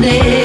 someday.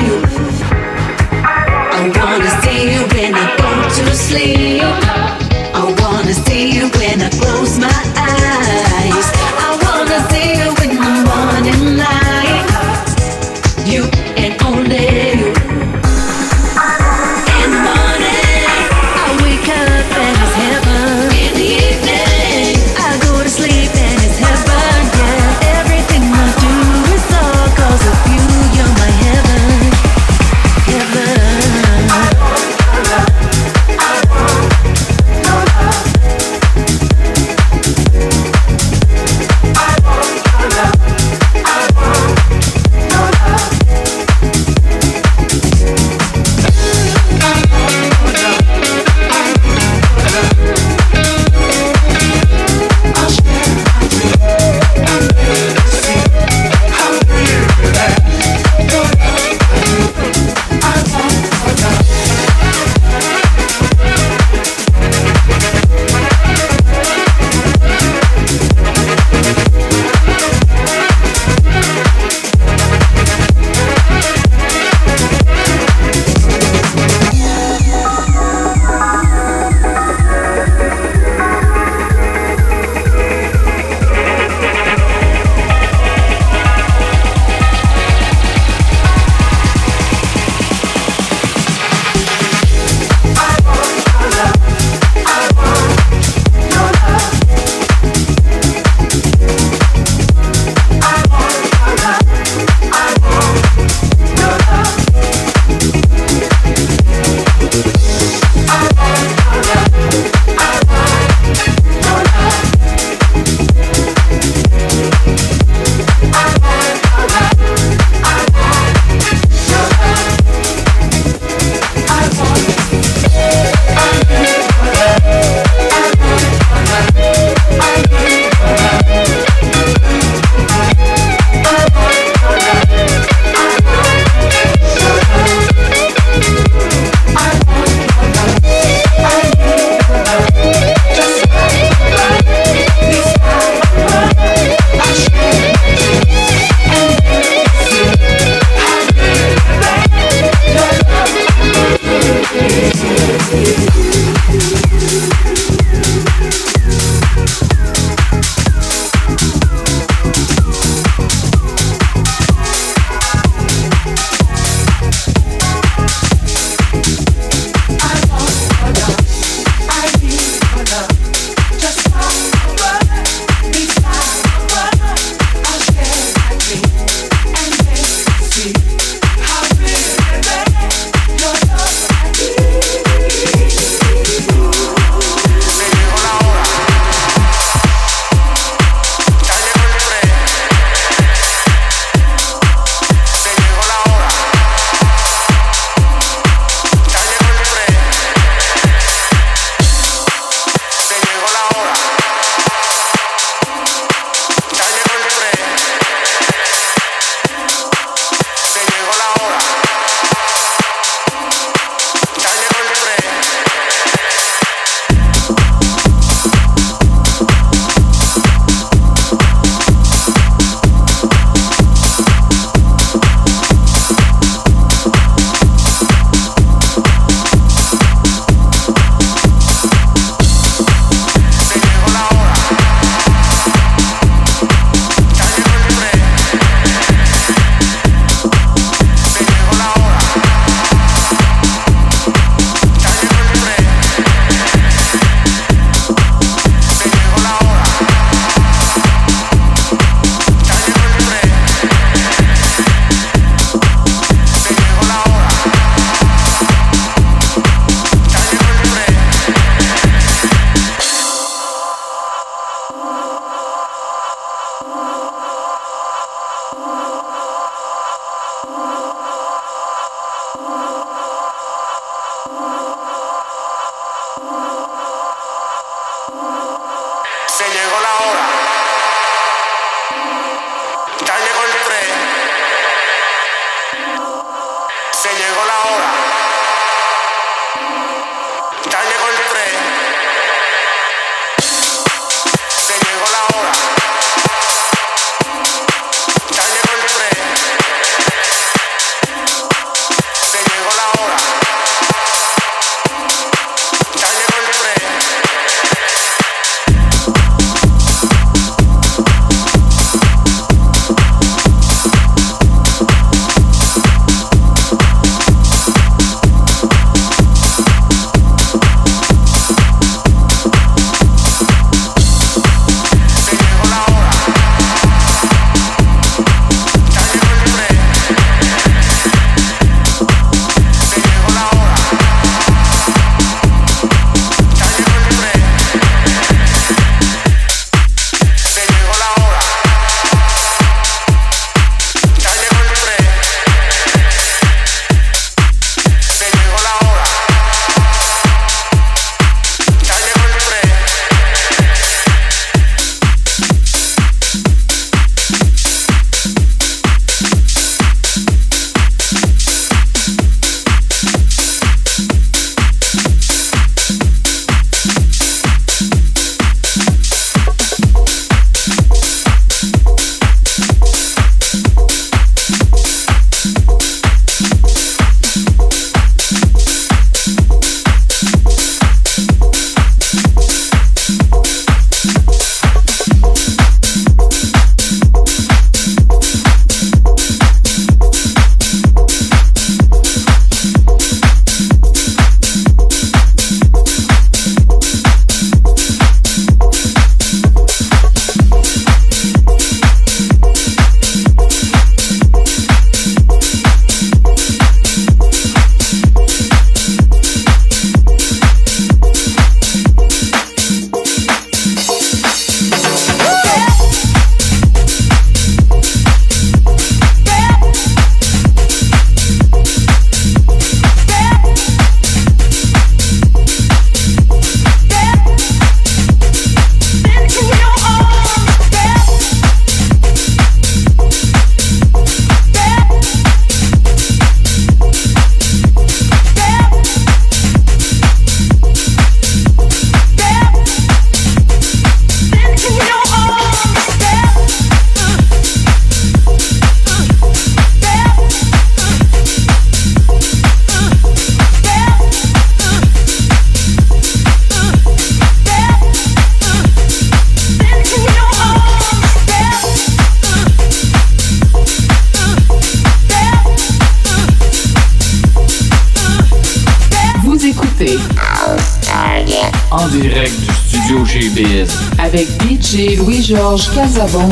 Biz. avec DJ Louis-Georges Casabon.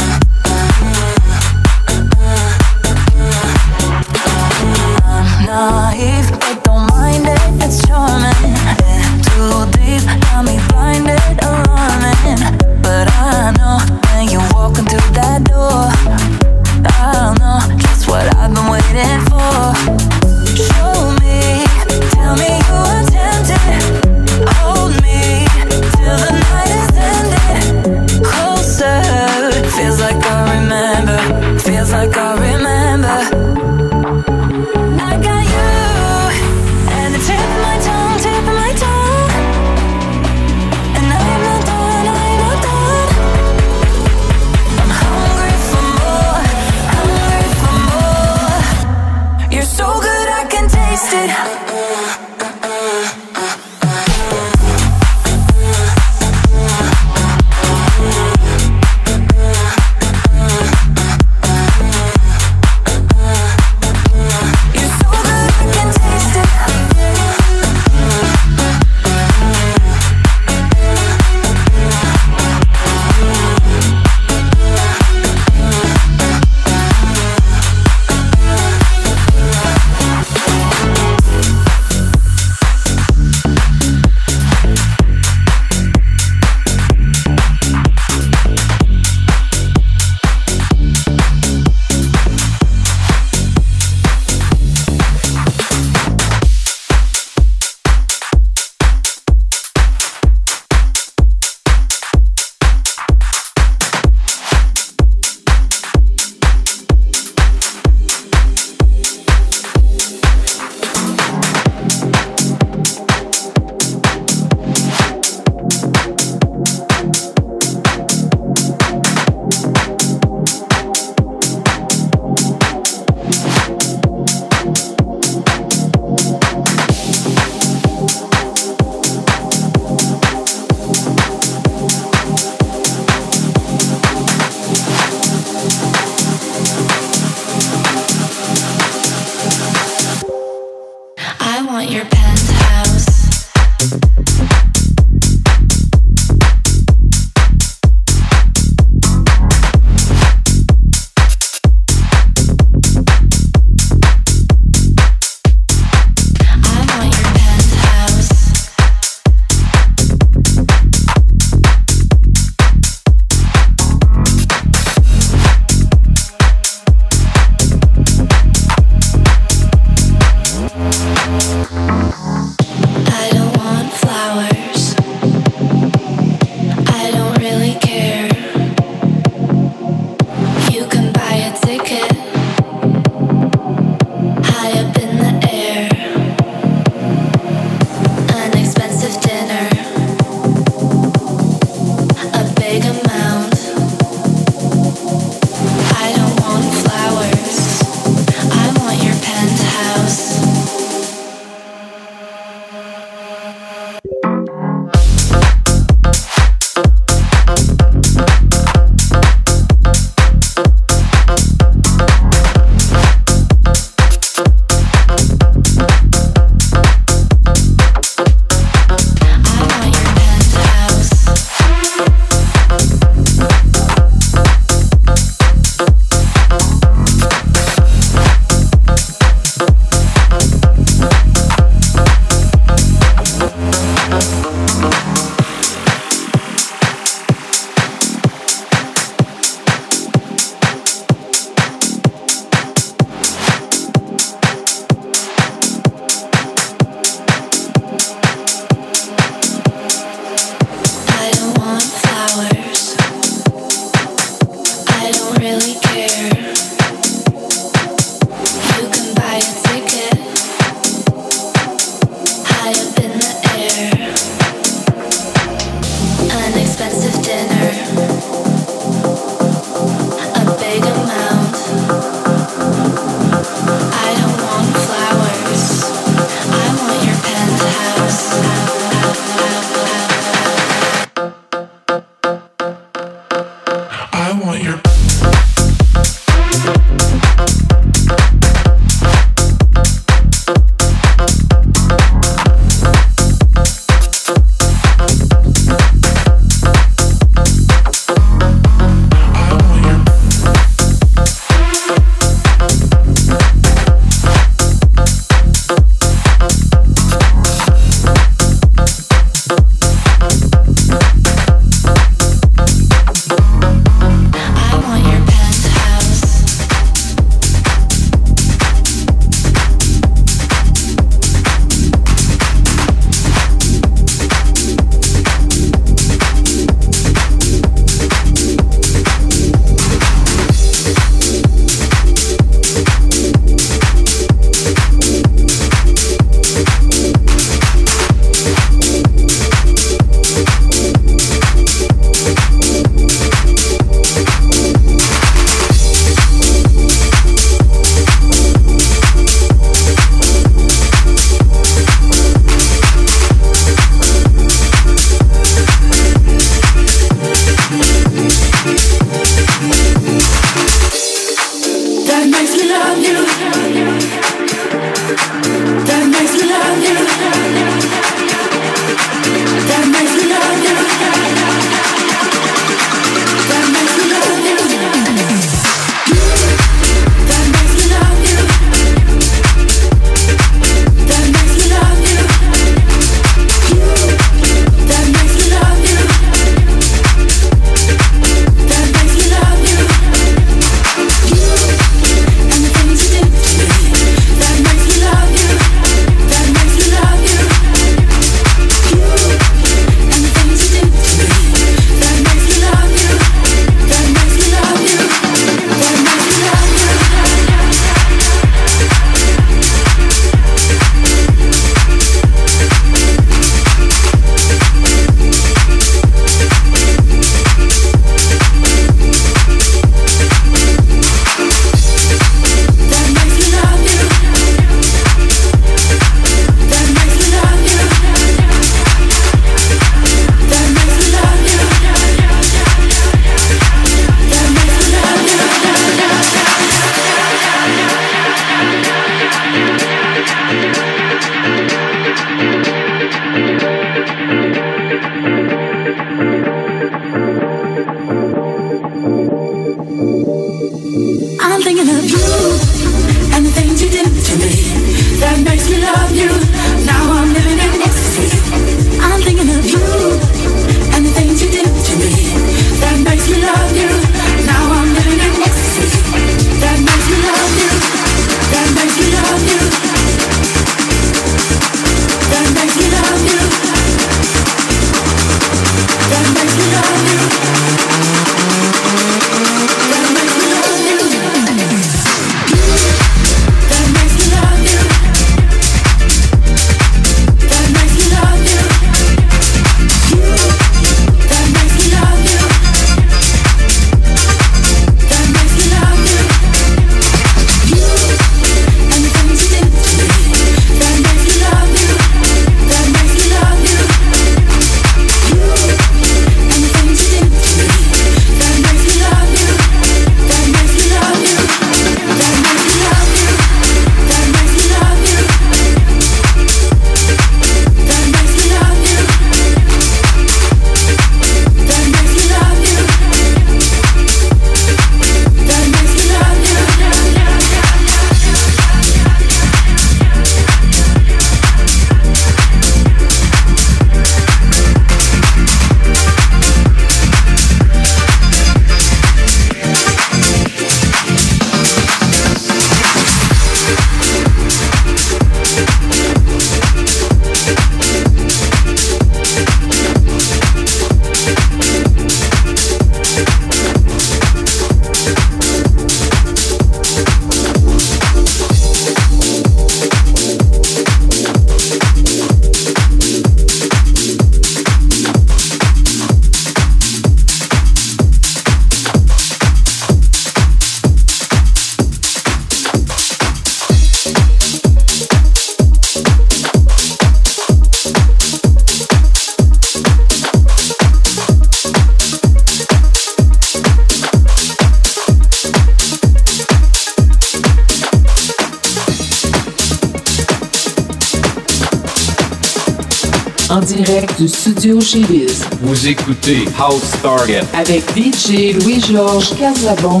Biz. Vous écoutez House Target. Avec DJ Louis-Georges Casabon.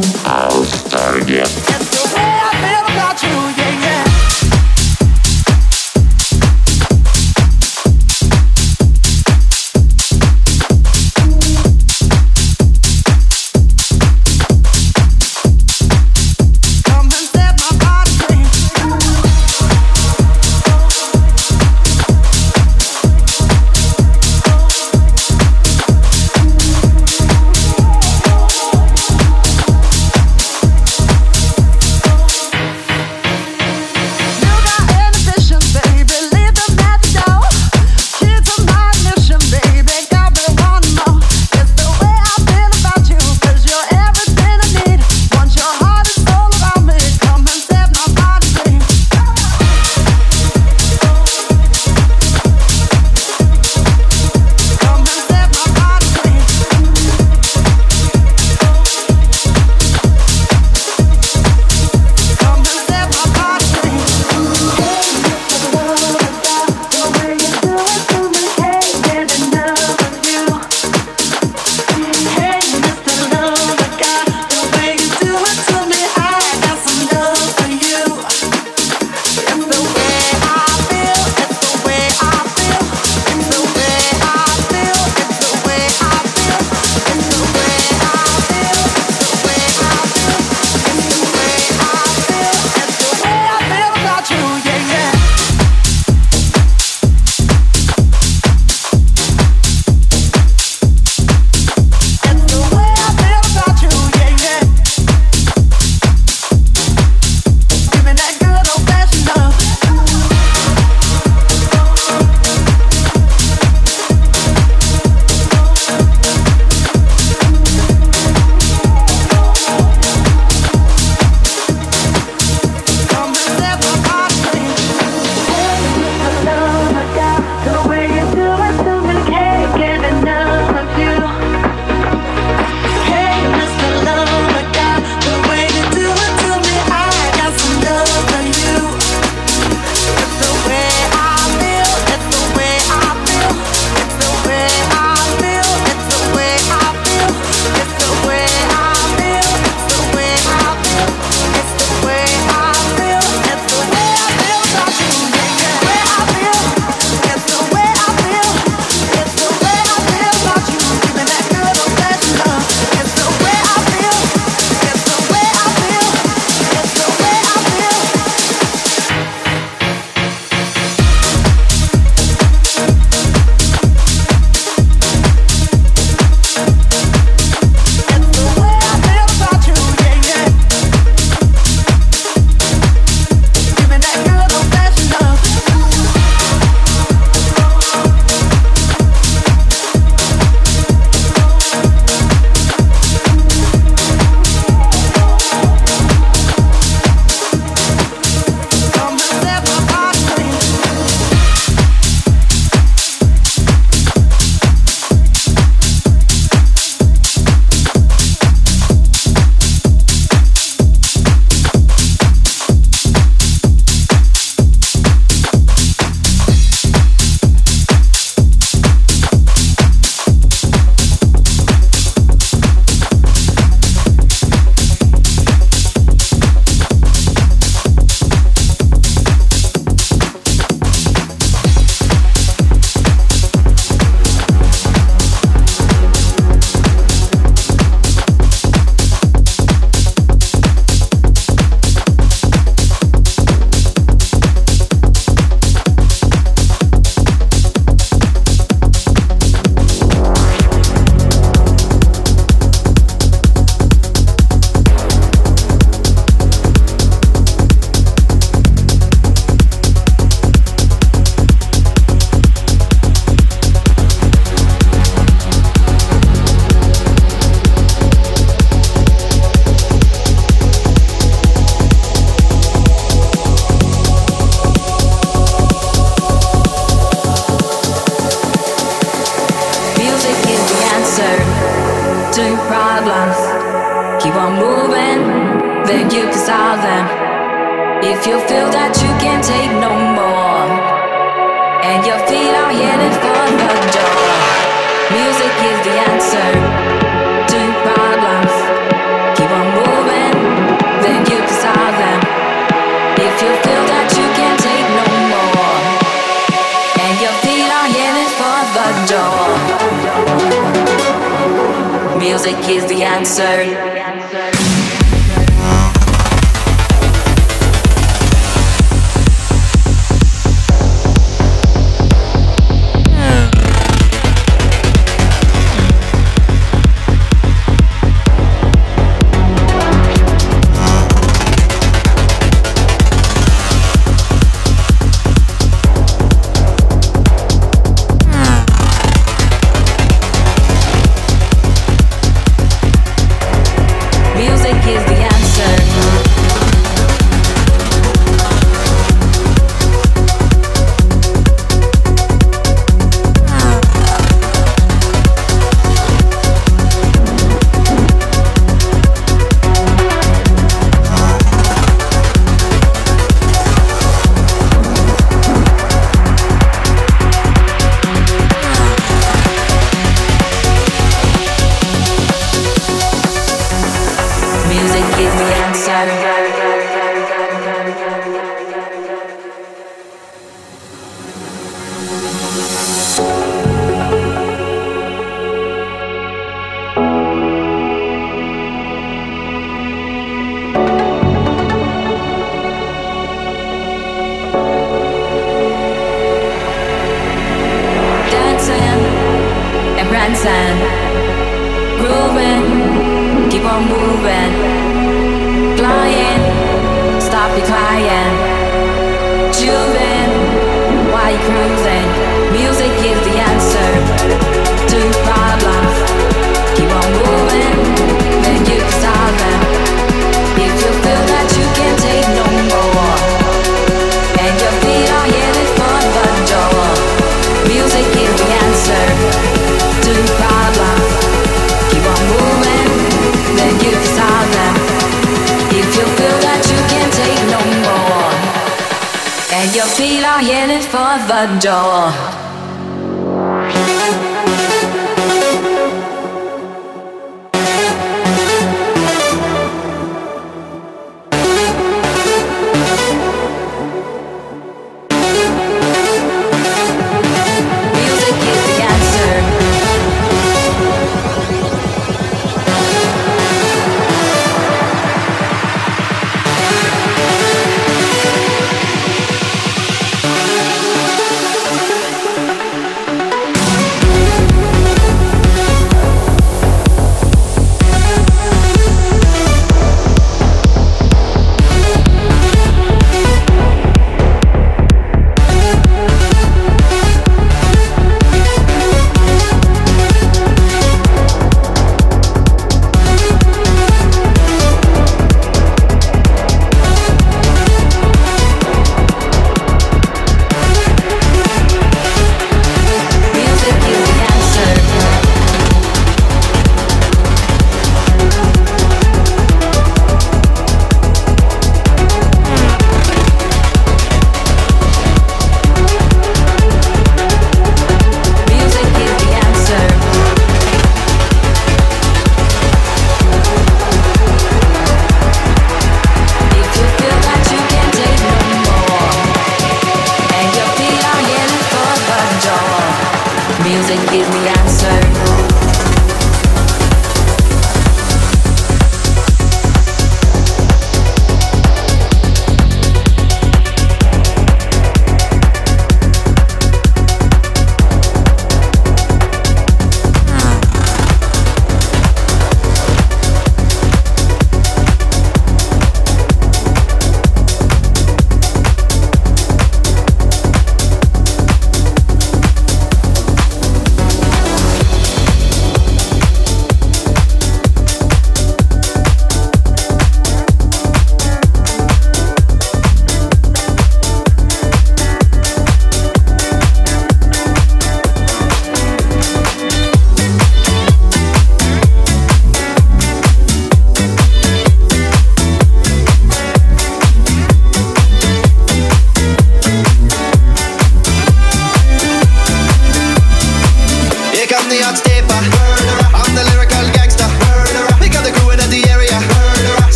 If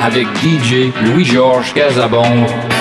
avec DJ Louis-Georges Casabon.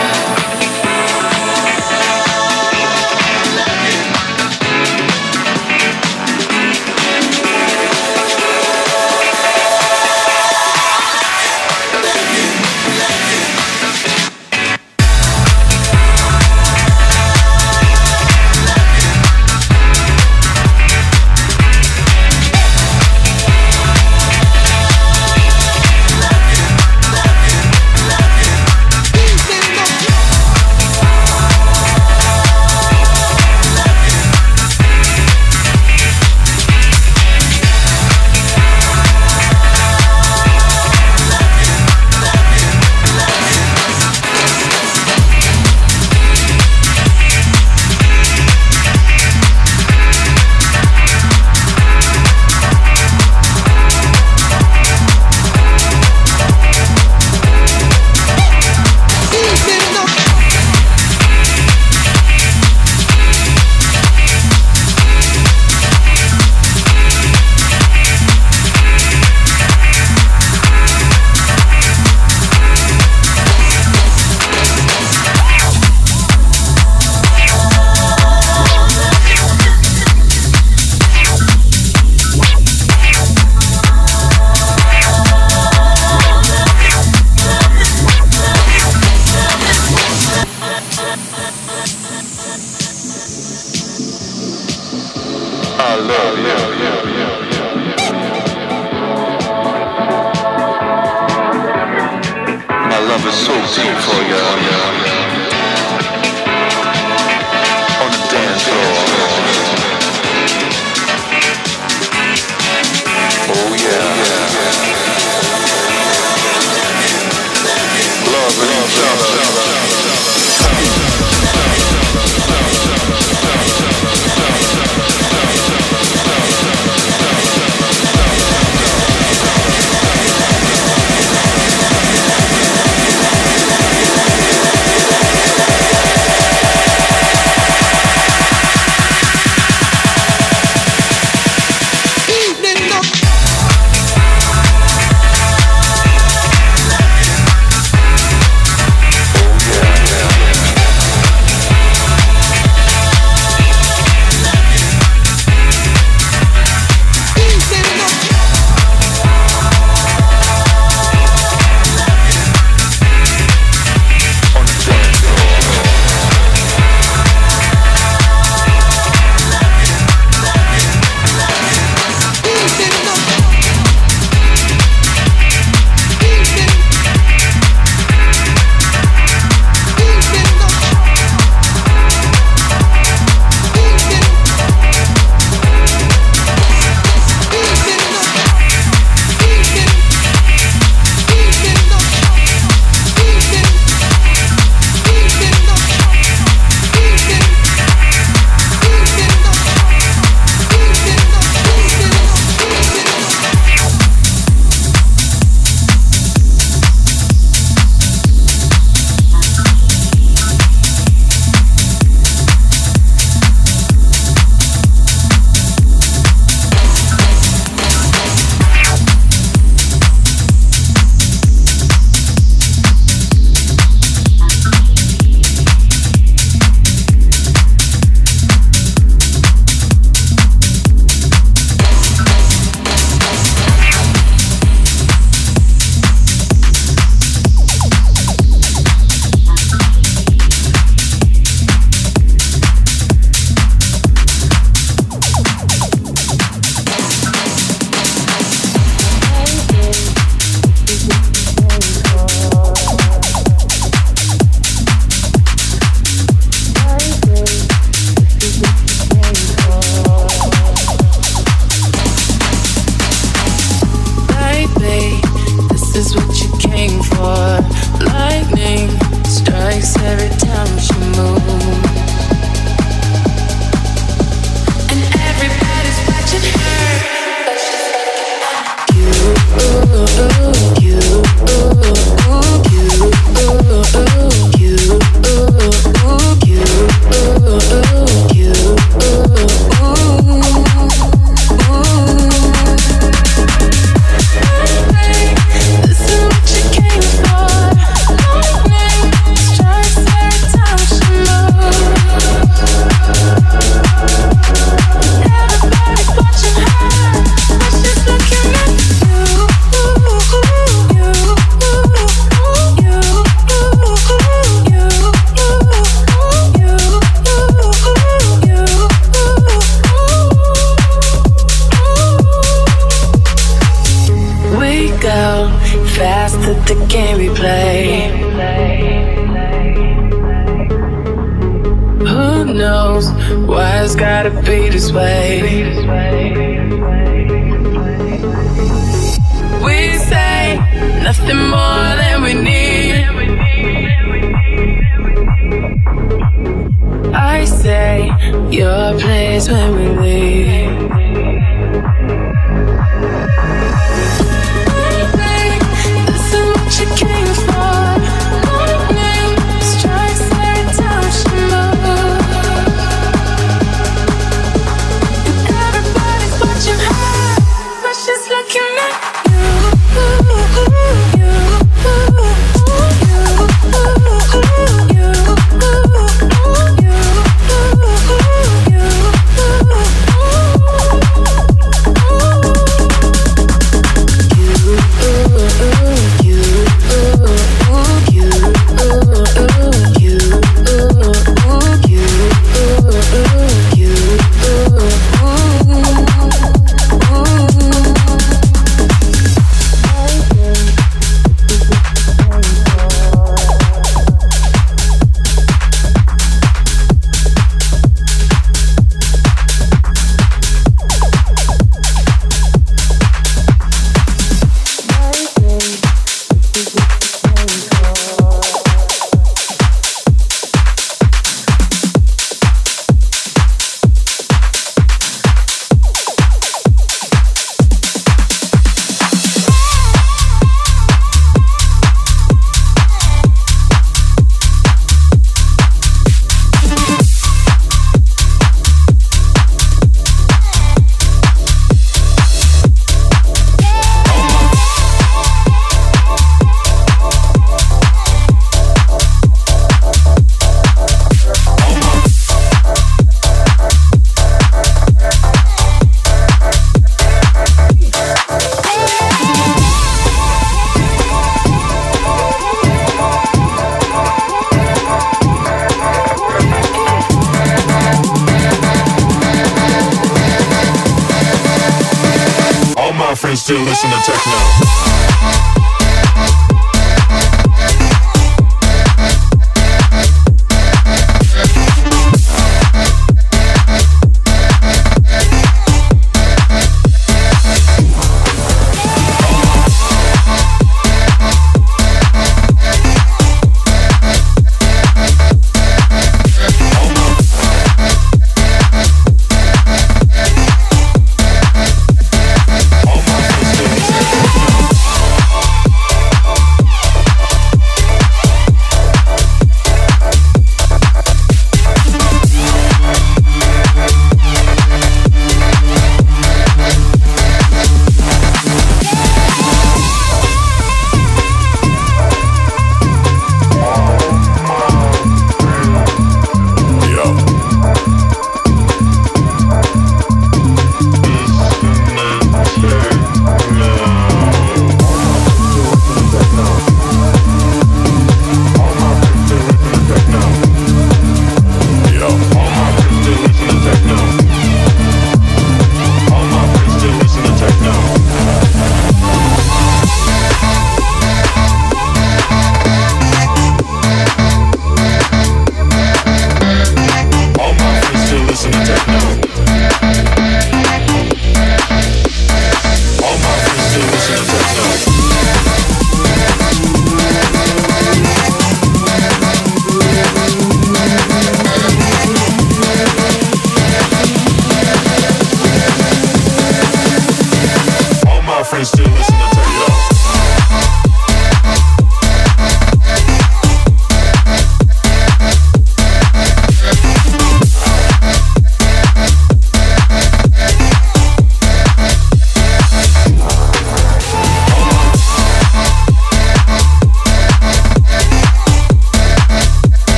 My friends still listen to techno.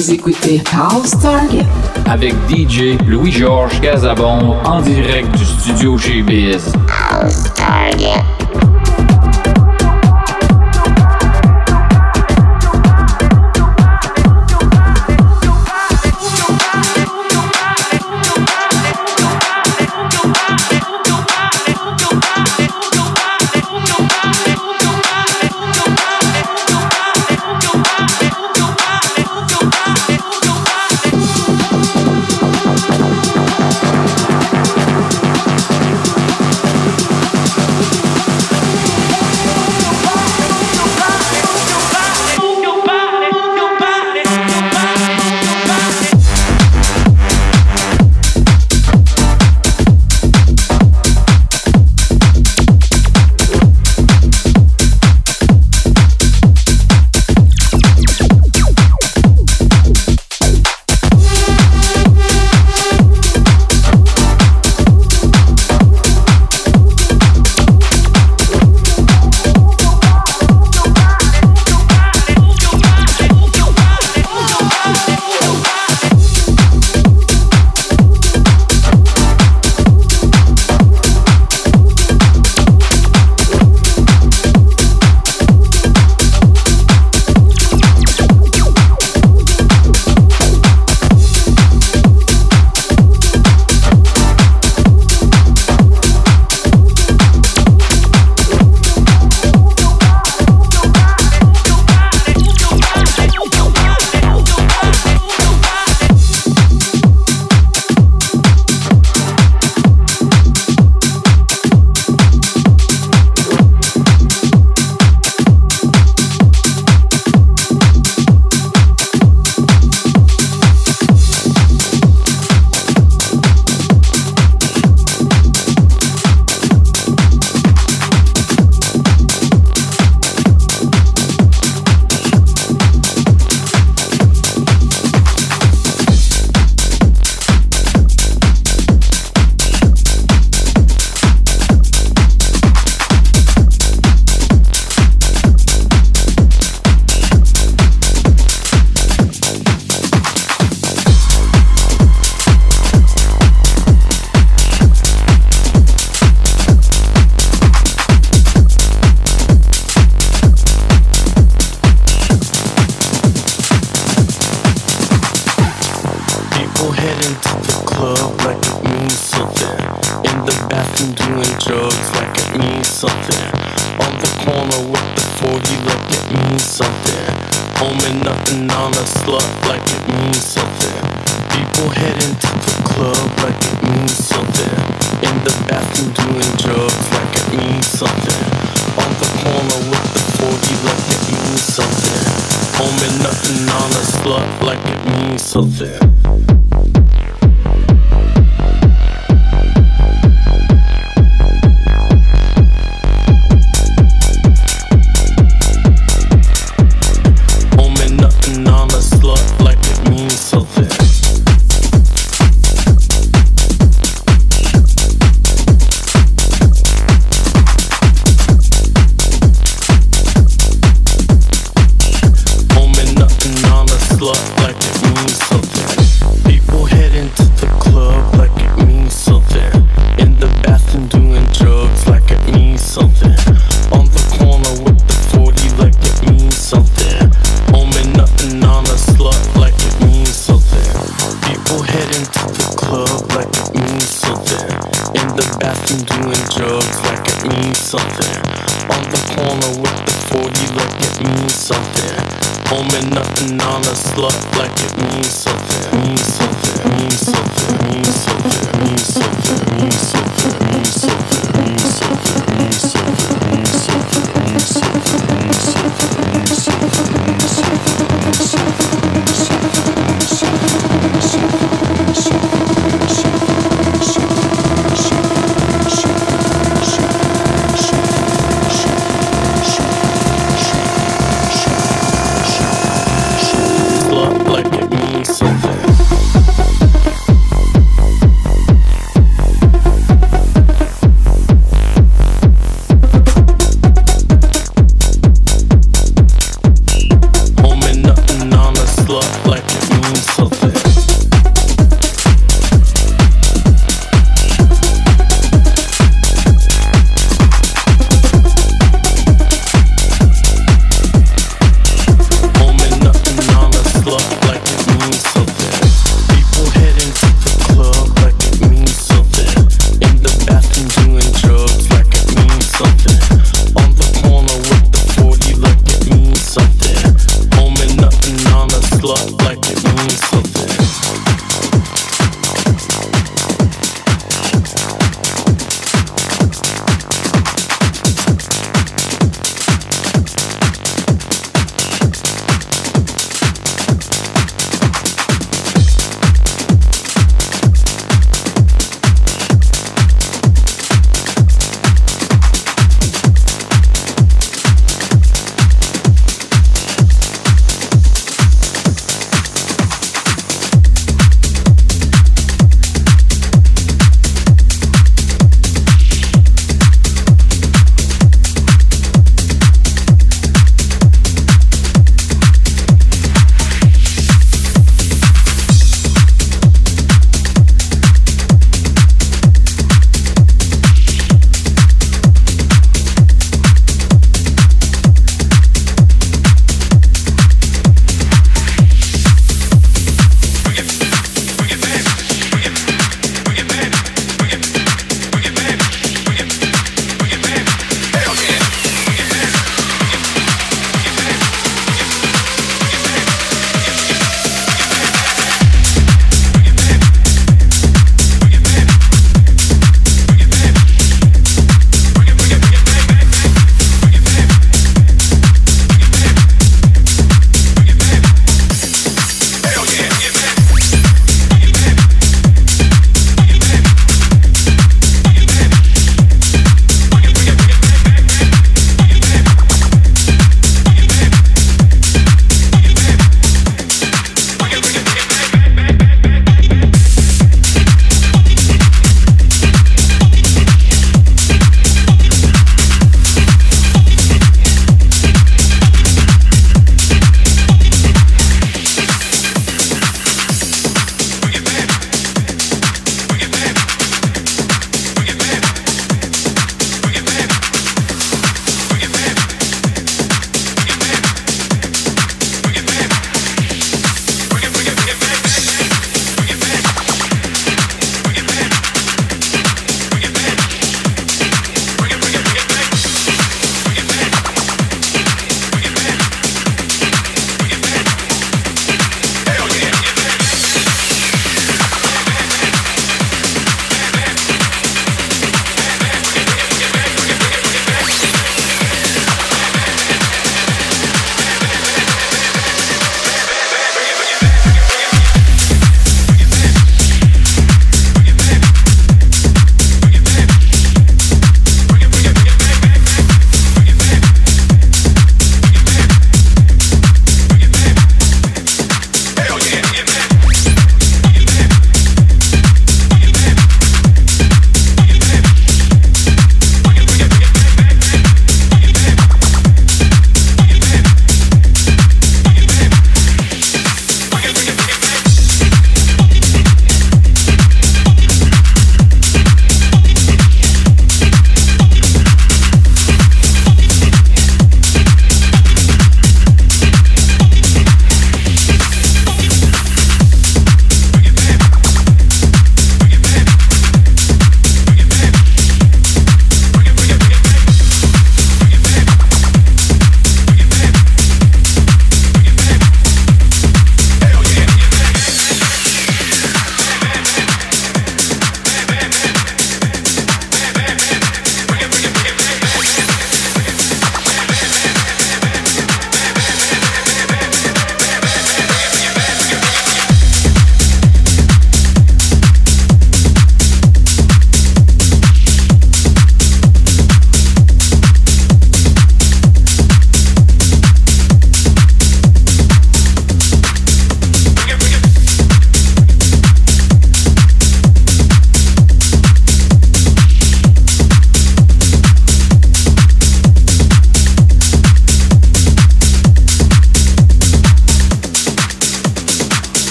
Vous écoutez House Target avec DJ Louis-Georges Casabon en direct du studio chez BS. House Target. up like the something. sluts like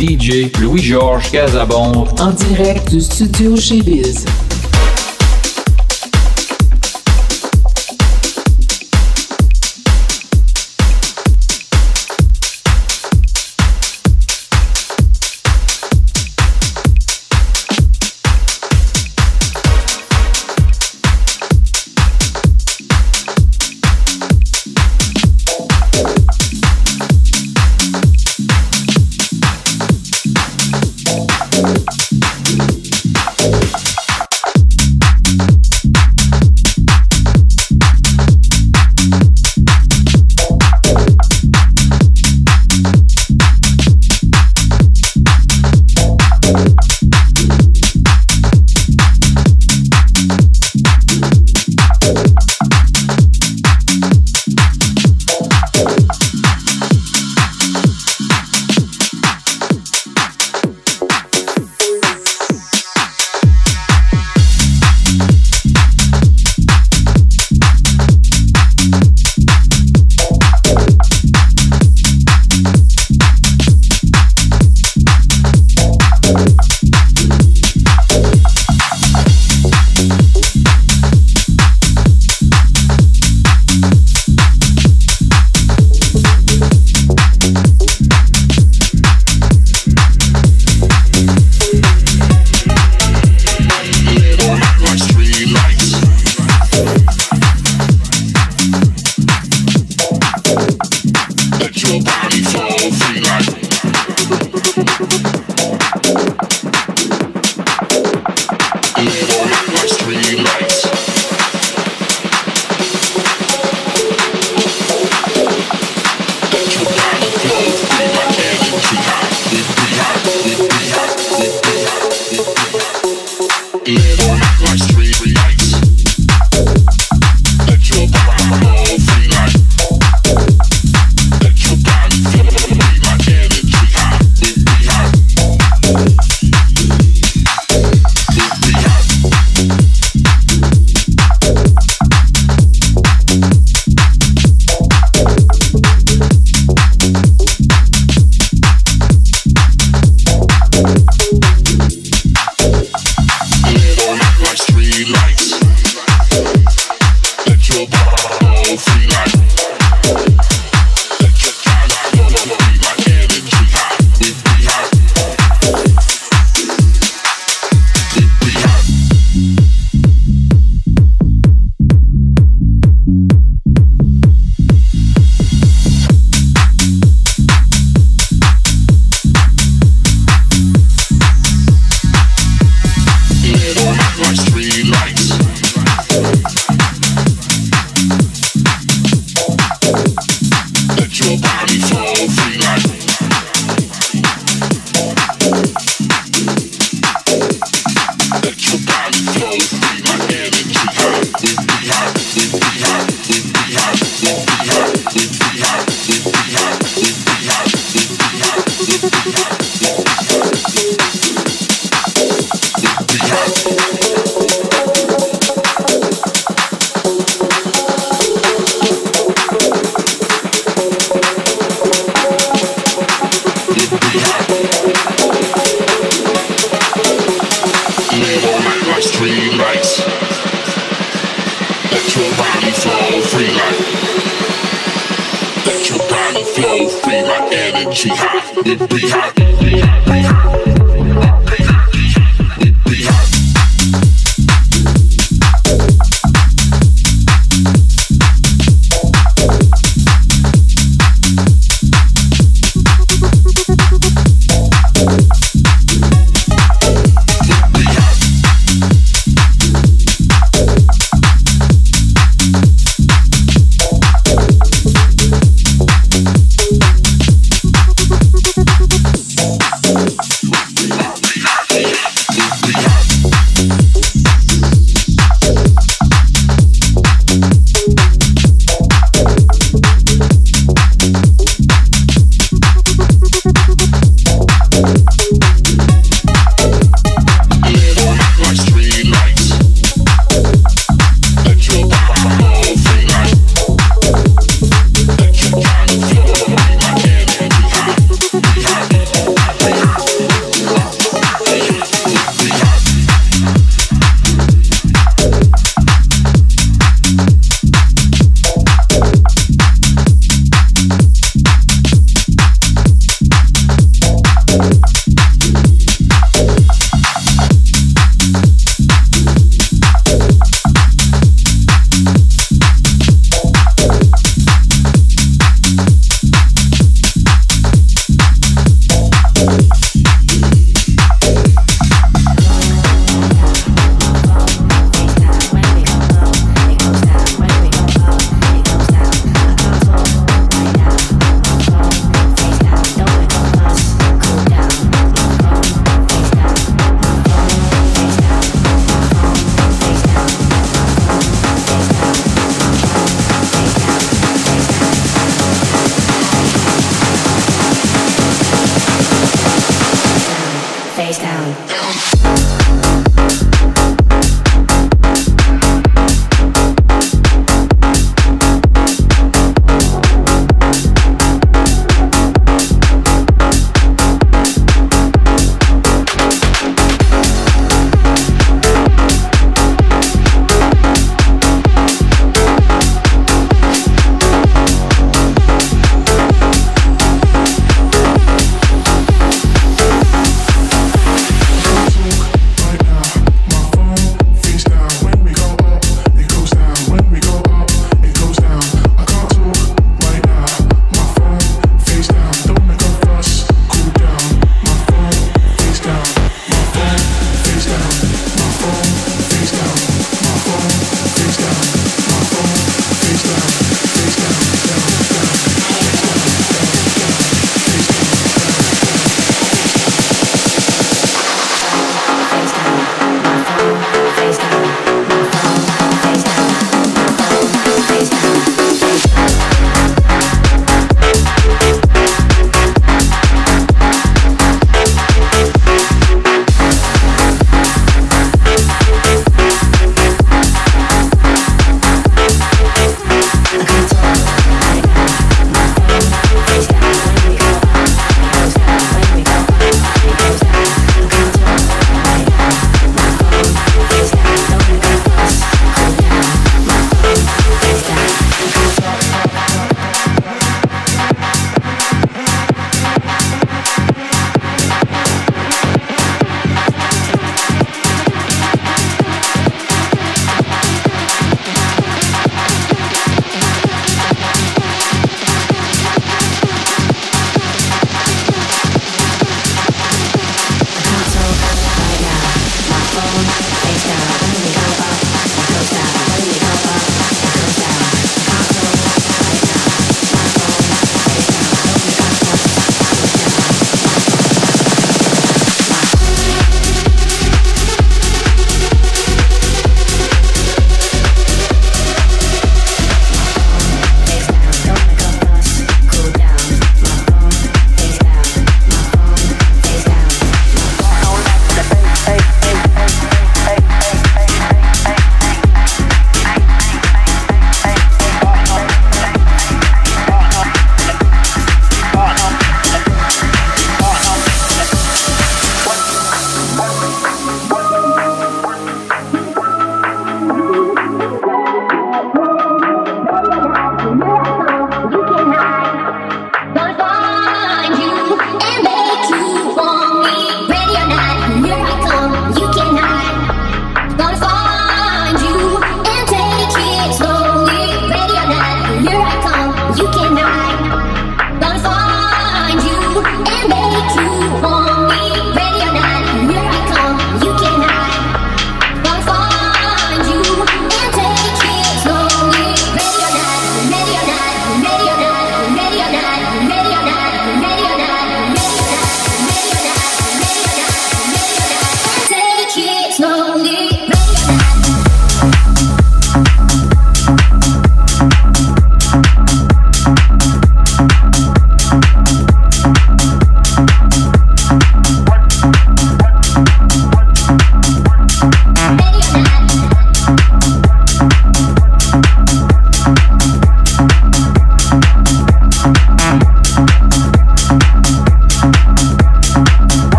DJ Louis-Georges Casabon En direct du studio chez Biz.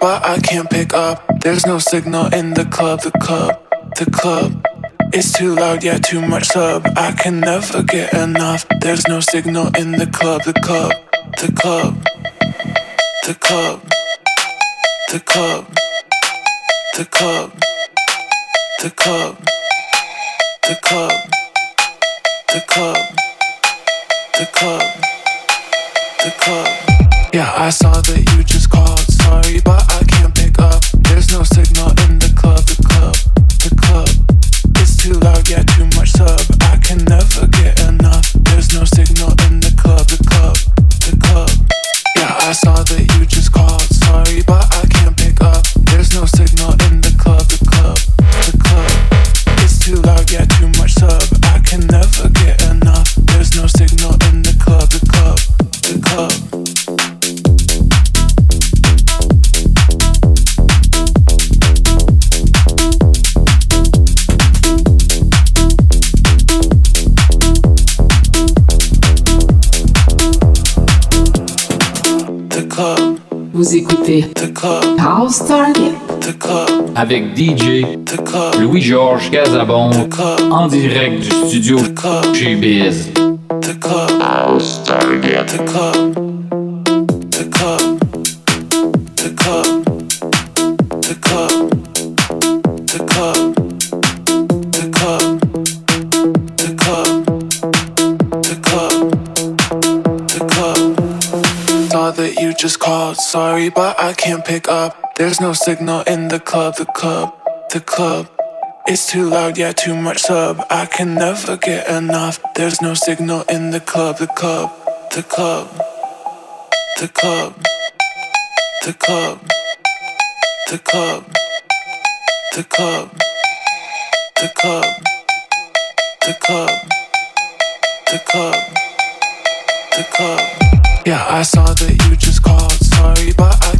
But I can't pick up. There's no signal in the club, the club, the club. It's too loud, yeah, too much sub. I can never get enough. There's no signal in the club, the club, the club, the club, the club, the club, the club, the club, the club, the club, the club. Yeah, I saw that you just called sorry, but I can't pick up. There's no signal in the club, the club, the club. Écoutez House Target. Avec DJ Louis-Georges Casabon en direct du studio chez Biz. Pick up. There's no signal in the club. The club. The club. It's too loud, yeah, too much sub. I can never get enough. There's no signal in the club, the club, the club, the club, the club, the club, the club, the club, the club, the club, the club. Yeah, I saw that you just called. Sorry, but I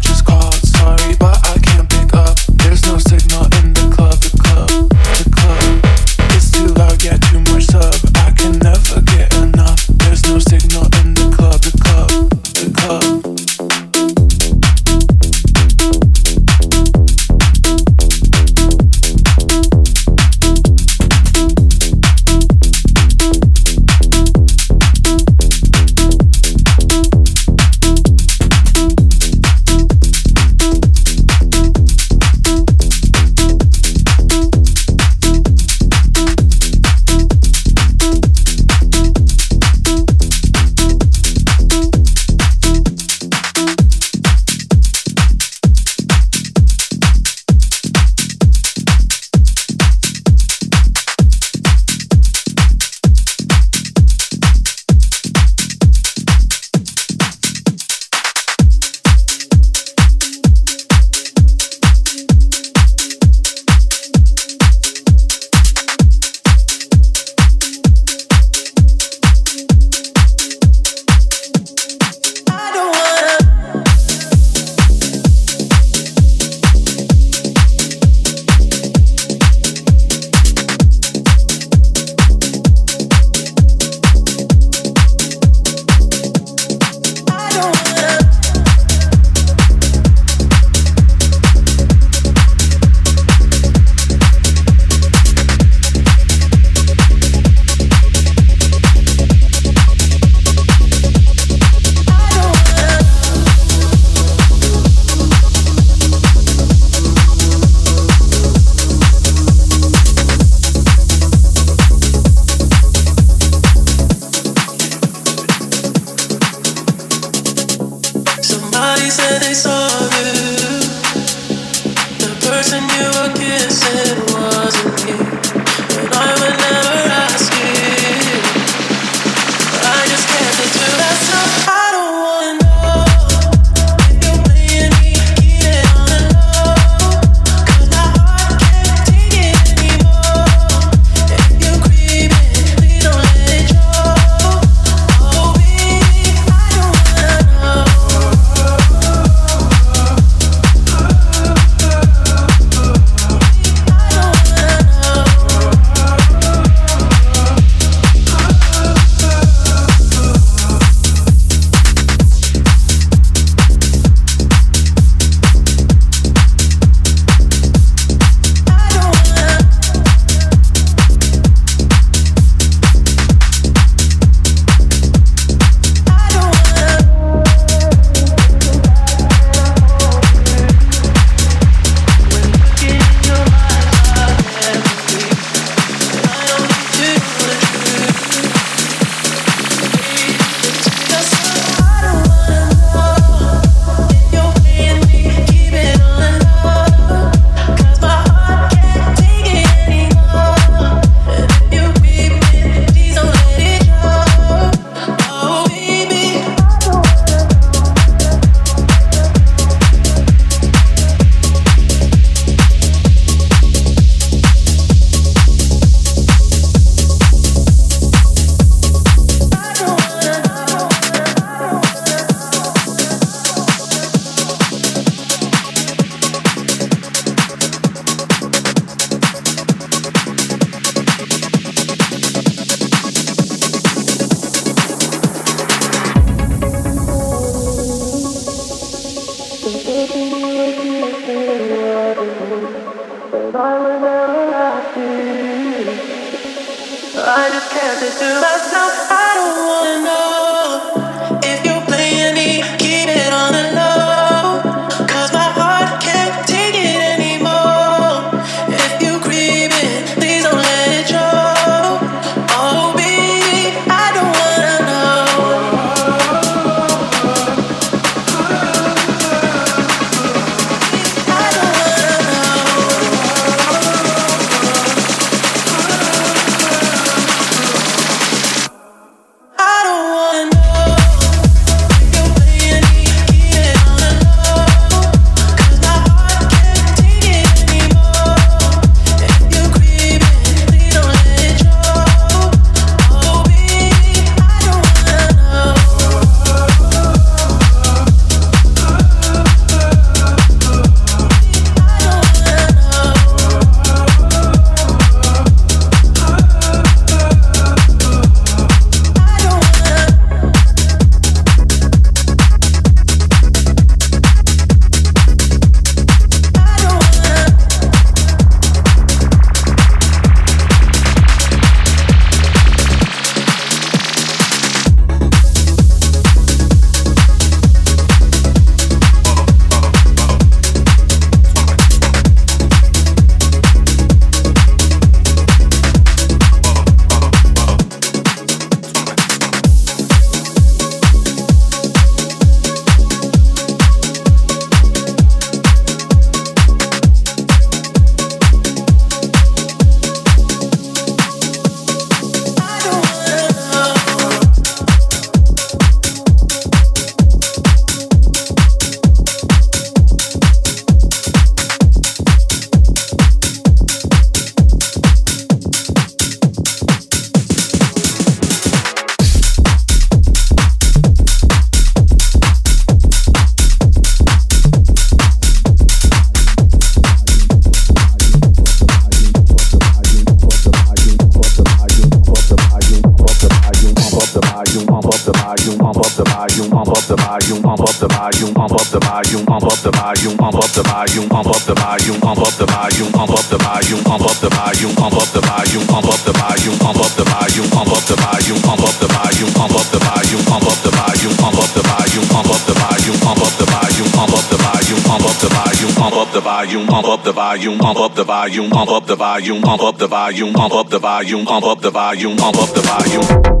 volume, pump up the volume, pump up the volume, pump up the volume, pump up the volume, pump up the volume, pump up the volume.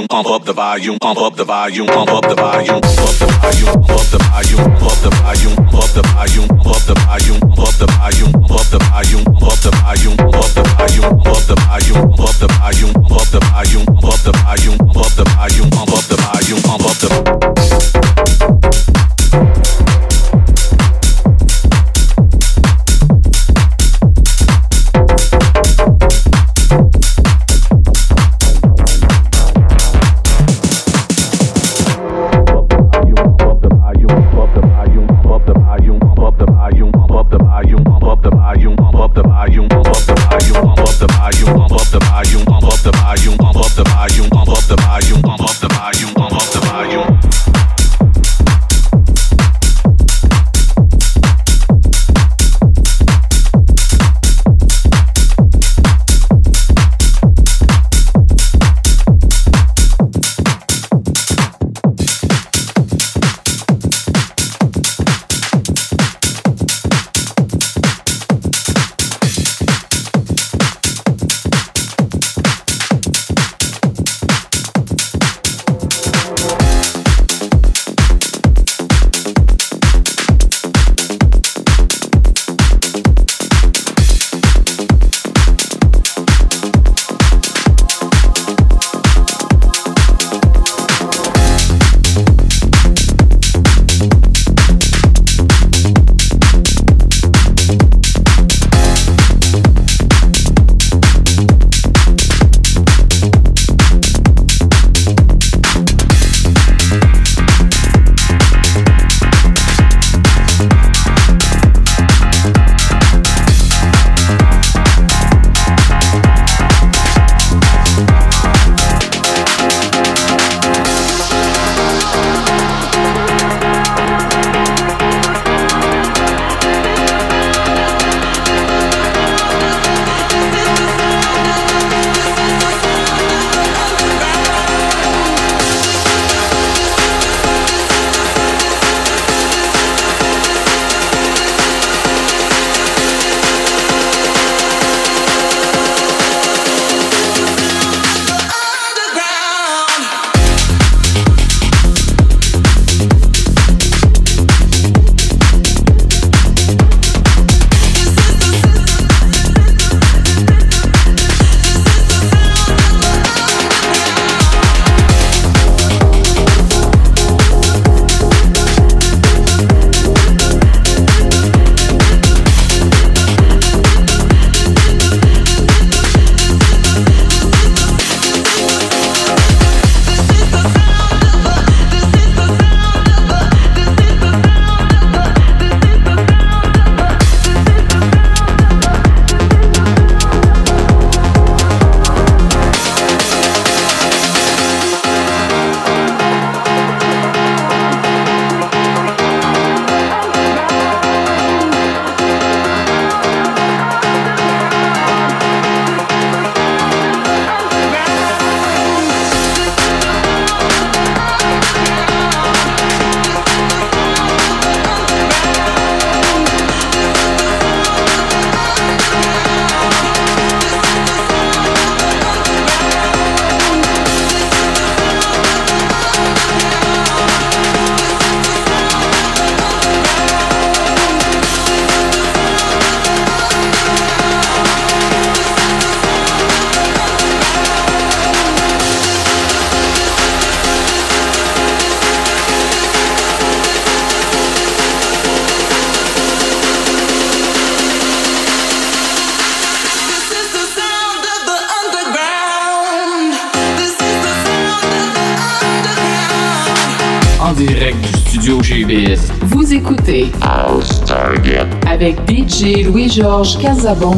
pump up the volume, pump up the volume, pump up the volume, pump up the volume, pump up the volume, pump up the volume, pump up the volume, pump up the volume, pump up the volume, pump up the volume, pump up the volume, pump the volume, pump the volume, pump up the volume, pump up the volume, pump up the volume, pump up the direct du studio chez Biz. Vous écoutez avec DJ Louis-Georges Casabon.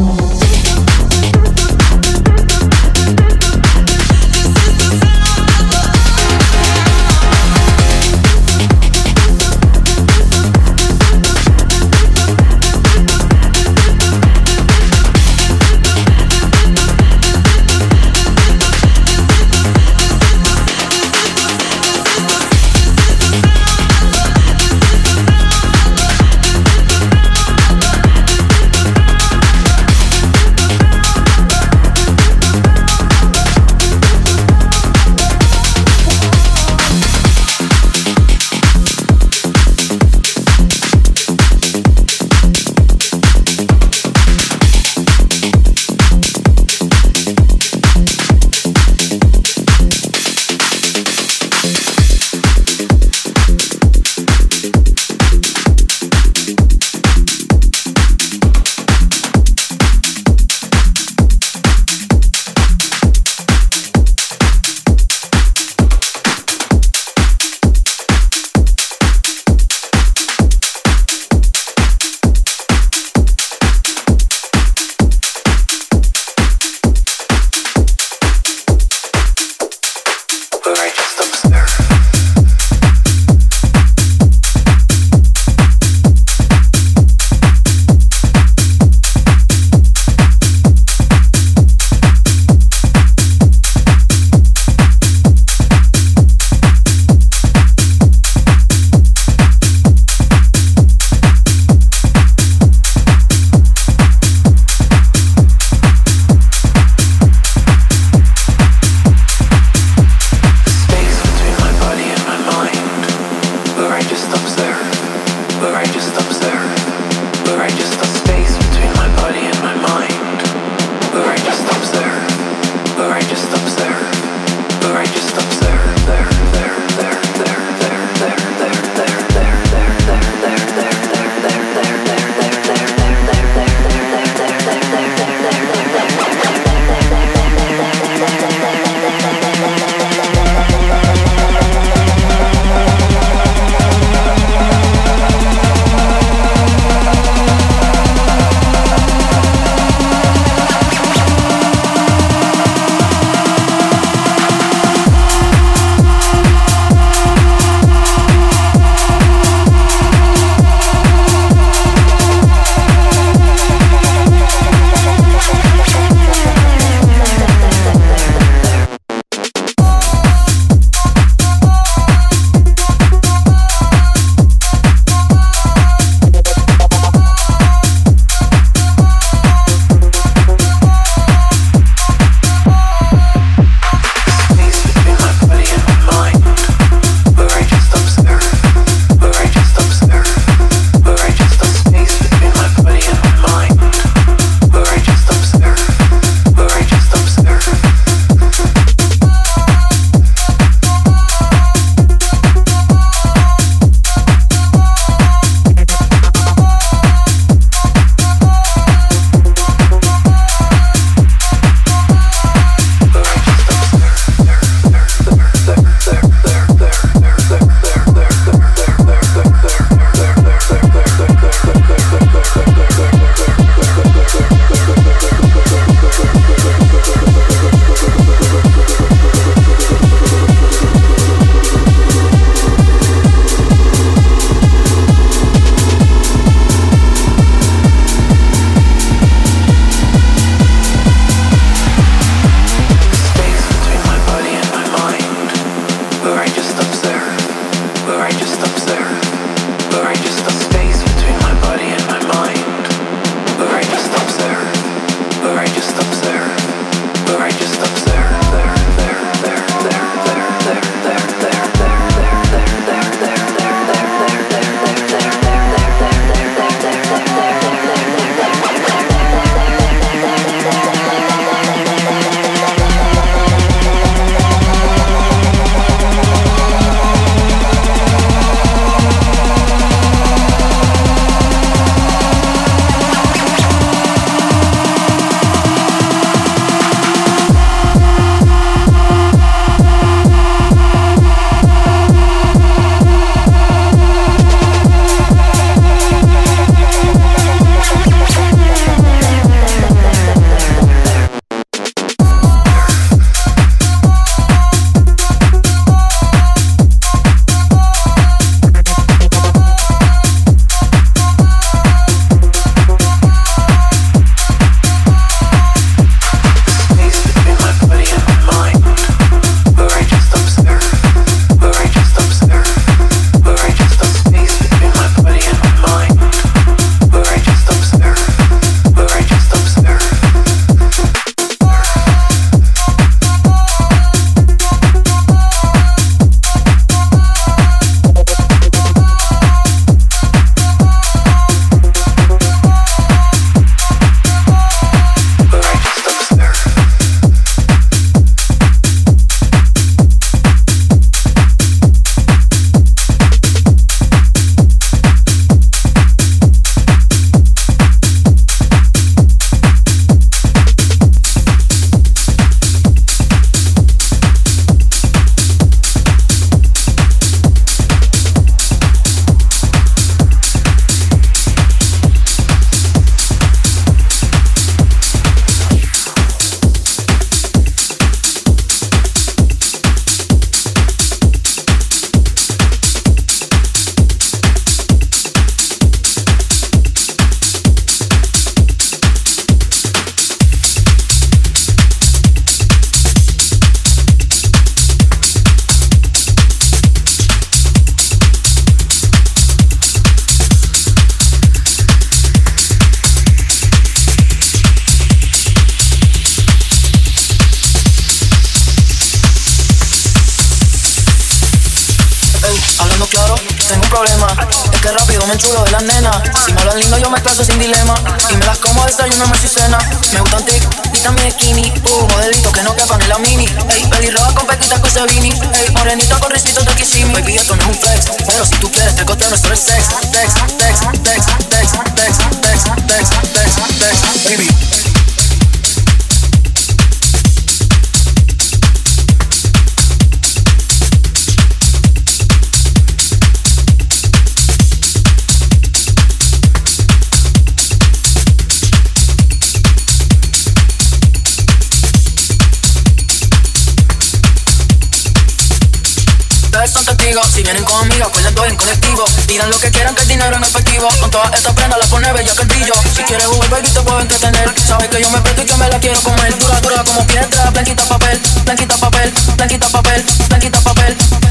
Vienen conmigo, pues les doy en colectivo. Dirán lo que quieran que el dinero en efectivo. Con todas estas prendas la pone bella que el brillo. Si quieres jugar, baby, te puedo entretener. Sabes que yo me presto y que me la quiero comer. Dura, dura como piedra, blanquita papel, blanquita papel, blanquita papel, blanquita papel. Ey,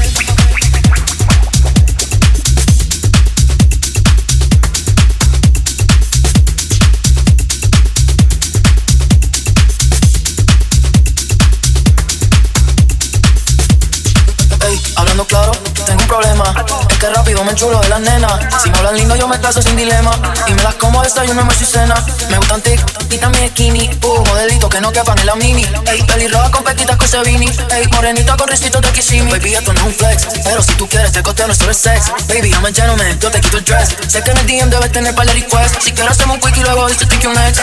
me enchulo de las nenas. Si me hablan lindo, yo me caso sin dilema. Y me las como desayuno, me y cena. Me gustan tic y también skinny. Uh, modelitos que no quepan en la mini. Ey, pelirroja con pequitas con Sevini. Ey, morenita con risitos de Kissimmee. Baby, esto no es un flex. Pero si tú quieres, te costeo nuestro sex. Baby, I'm a gentleman, yo te quito el dress. Sé que en el DM debes tener par de requests. Si quieres, hacemos un quick y luego dices que un ex.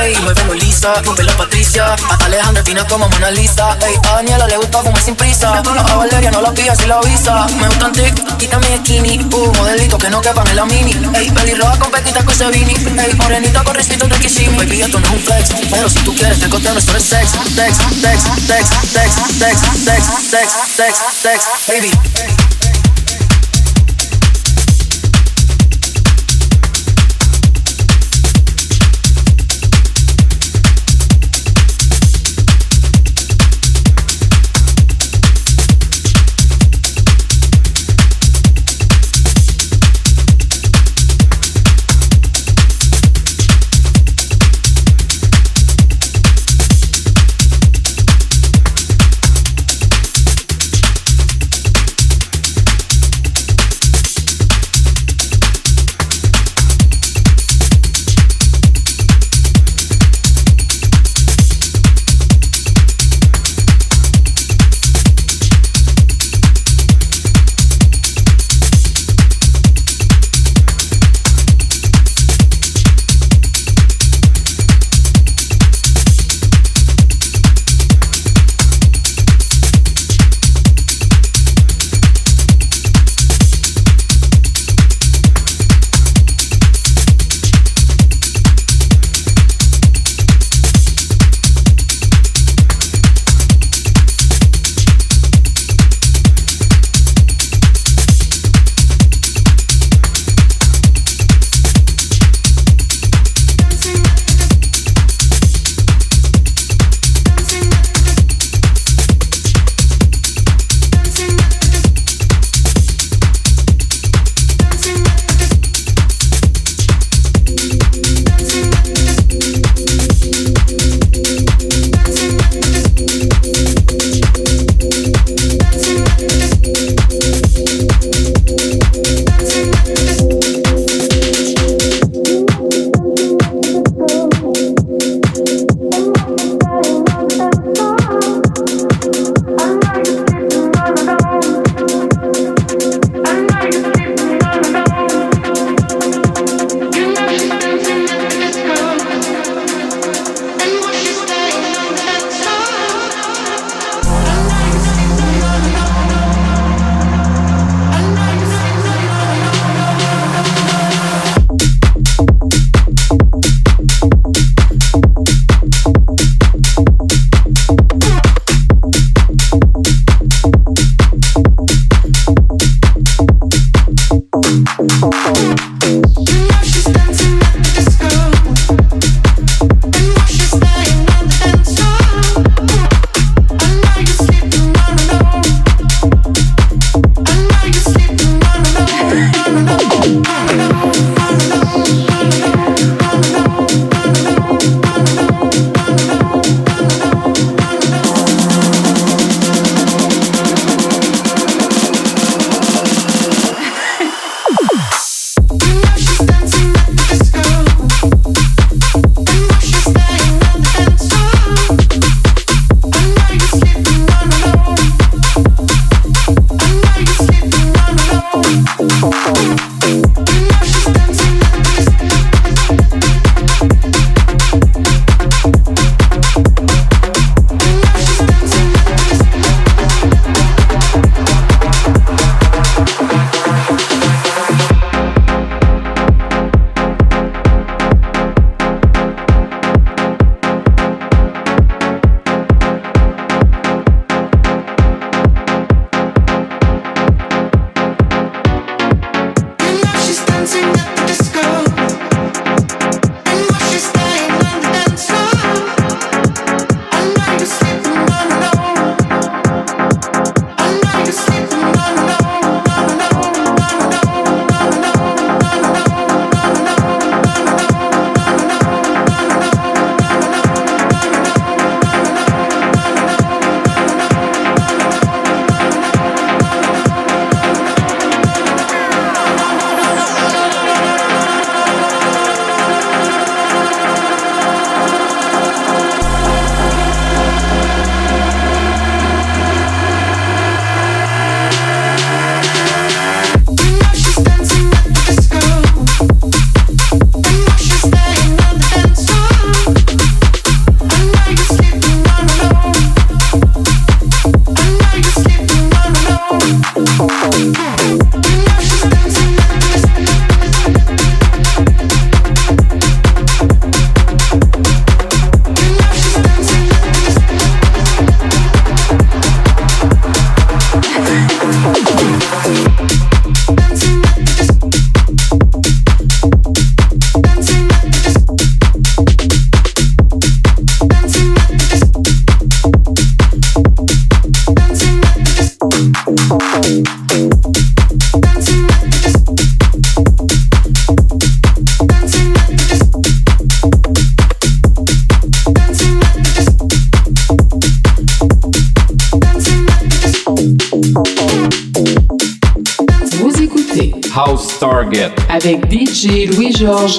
Ey, me vengo lisa, rompe la Patricia. A Alejandra fina como Mona Lisa. Ey, a Daniela le gusta fumar sin prisa. A Valeria no la pillas si la avisa. Me gustan tic y también skinny. Uh, modelitos que no quepan en la mini. Ey, pelirroja con con. Ey, morenita con de Kissimmee. Baby, esto no es un flex. Pero si tú quieres, te costeo nuestro sex. Sex, sex, sex, sex, sex, sex, sex, sex, sex, baby.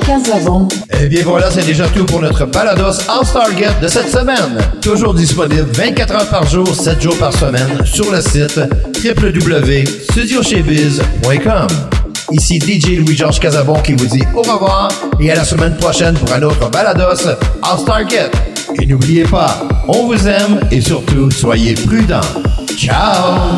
Casavon. Eh bien voilà, c'est déjà tout pour notre balados House Target de cette semaine. Toujours disponible 24 heures par jour, 7 jours par semaine sur le site www.studiochebiz.com. Ici DJ Louis-Georges Casabon qui vous dit au revoir et à la semaine prochaine pour un autre balados House Target. Et n'oubliez pas, on vous aime et surtout, soyez prudents. Ciao!